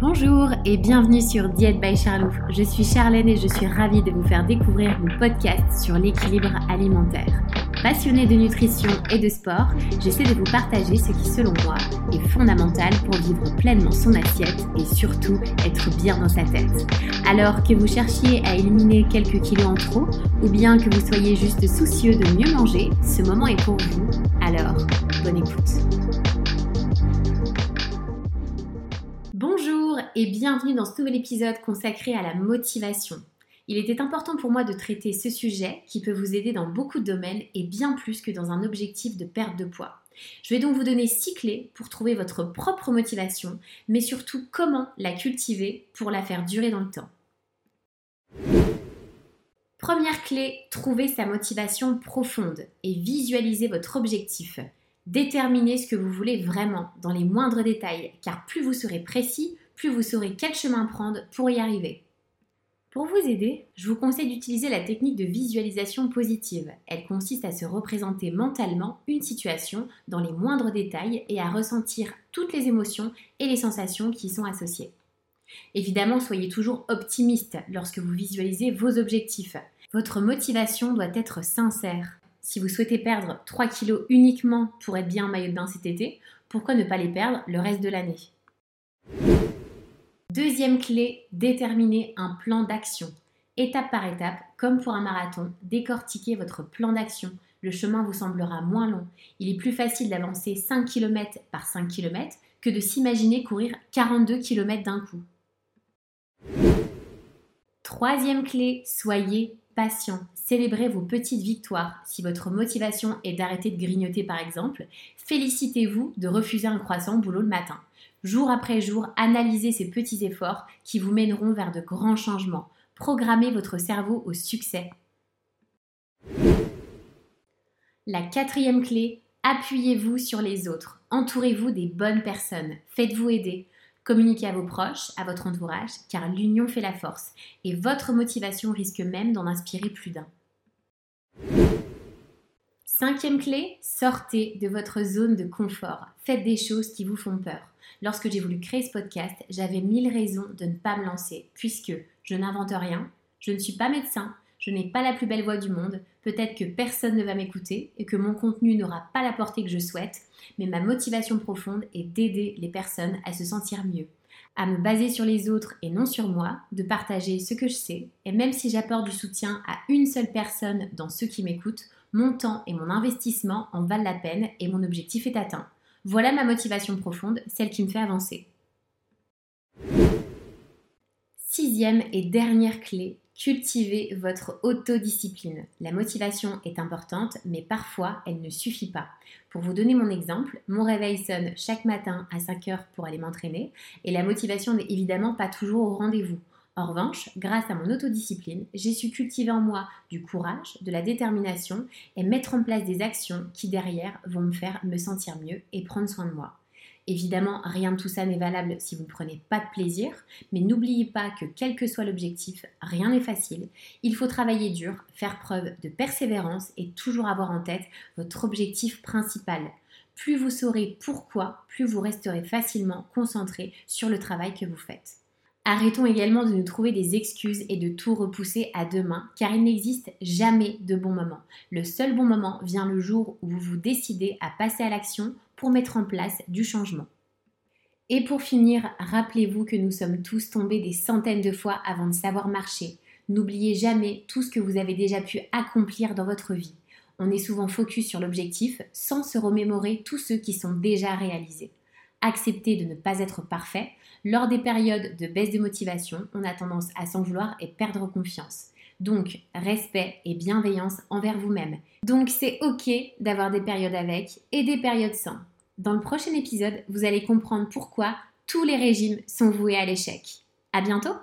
Bonjour et bienvenue sur Diète by Charlouf. Je suis Charlène et je suis ravie de vous faire découvrir mon podcast sur l'équilibre alimentaire. Passionnée de nutrition et de sport, j'essaie de vous partager ce qui, selon moi, est fondamental pour vivre pleinement son assiette et surtout être bien dans sa tête. Alors que vous cherchiez à éliminer quelques kilos en trop ou bien que vous soyez juste soucieux de mieux manger, ce moment est pour vous. Alors, bonne écoute. Et bienvenue dans ce nouvel épisode consacré à la motivation. Il était important pour moi de traiter ce sujet qui peut vous aider dans beaucoup de domaines et bien plus que dans un objectif de perte de poids. Je vais donc vous donner six clés pour trouver votre propre motivation, mais surtout comment la cultiver pour la faire durer dans le temps. Première clé, trouver sa motivation profonde et visualiser votre objectif. Déterminez ce que vous voulez vraiment dans les moindres détails, car plus vous serez précis, plus vous saurez quel chemin prendre pour y arriver. Pour vous aider, je vous conseille d'utiliser la technique de visualisation positive. Elle consiste à se représenter mentalement une situation dans les moindres détails et à ressentir toutes les émotions et les sensations qui y sont associées. Évidemment, soyez toujours optimiste lorsque vous visualisez vos objectifs. Votre motivation doit être sincère. Si vous souhaitez perdre 3 kilos uniquement pour être bien en maillot de bain cet été, pourquoi ne pas les perdre le reste de l'année? Deuxième clé, déterminer un plan d'action. Étape par étape, comme pour un marathon, décortiquez votre plan d'action. Le chemin vous semblera moins long. Il est plus facile d'avancer 5 km par 5 km que de s'imaginer courir 42 km d'un coup. Troisième clé, soyez patient. Célébrez vos petites victoires. Si votre motivation est d'arrêter de grignoter par exemple, félicitez-vous de refuser un croissant boulot le matin. Jour après jour, analysez ces petits efforts qui vous mèneront vers de grands changements. Programmez votre cerveau au succès. La quatrième clé, appuyez-vous sur les autres. Entourez-vous des bonnes personnes. Faites-vous aider. Communiquez à vos proches, à votre entourage, car l'union fait la force. Et votre motivation risque même d'en inspirer plus d'un. Cinquième clé, sortez de votre zone de confort. Faites des choses qui vous font peur. Lorsque j'ai voulu créer ce podcast, j'avais mille raisons de ne pas me lancer, puisque je n'invente rien, je ne suis pas médecin, je n'ai pas la plus belle voix du monde, peut-être que personne ne va m'écouter et que mon contenu n'aura pas la portée que je souhaite, mais ma motivation profonde est d'aider les personnes à se sentir mieux, à me baser sur les autres et non sur moi, de partager ce que je sais, et même si j'apporte du soutien à une seule personne dans ceux qui m'écoutent, mon temps et mon investissement en valent la peine et mon objectif est atteint. Voilà ma motivation profonde, celle qui me fait avancer. Sixième et dernière clé, cultivez votre autodiscipline. La motivation est importante, mais parfois elle ne suffit pas. Pour vous donner mon exemple, mon réveil sonne chaque matin à 5 heures pour aller m'entraîner et la motivation n'est évidemment pas toujours au rendez-vous. En revanche, grâce à mon autodiscipline, j'ai su cultiver en moi du courage, de la détermination et mettre en place des actions qui derrière vont me faire me sentir mieux et prendre soin de moi. Évidemment, rien de tout ça n'est valable si vous ne prenez pas de plaisir, mais n'oubliez pas que quel que soit l'objectif, rien n'est facile. Il faut travailler dur, faire preuve de persévérance et toujours avoir en tête votre objectif principal. Plus vous saurez pourquoi, plus vous resterez facilement concentré sur le travail que vous faites. Arrêtons également de nous trouver des excuses et de tout repousser à demain, car il n'existe jamais de bon moment. Le seul bon moment vient le jour où vous vous décidez à passer à l'action pour mettre en place du changement. Et pour finir, rappelez-vous que nous sommes tous tombés des centaines de fois avant de savoir marcher. N'oubliez jamais tout ce que vous avez déjà pu accomplir dans votre vie. On est souvent focus sur l'objectif sans se remémorer tous ceux qui sont déjà réalisés. Acceptez de ne pas être parfait. Lors des périodes de baisse de motivation, on a tendance à s'en vouloir et perdre confiance. Donc, respect et bienveillance envers vous-même. Donc, c'est ok d'avoir des périodes avec et des périodes sans. Dans le prochain épisode, vous allez comprendre pourquoi tous les régimes sont voués à l'échec. À bientôt!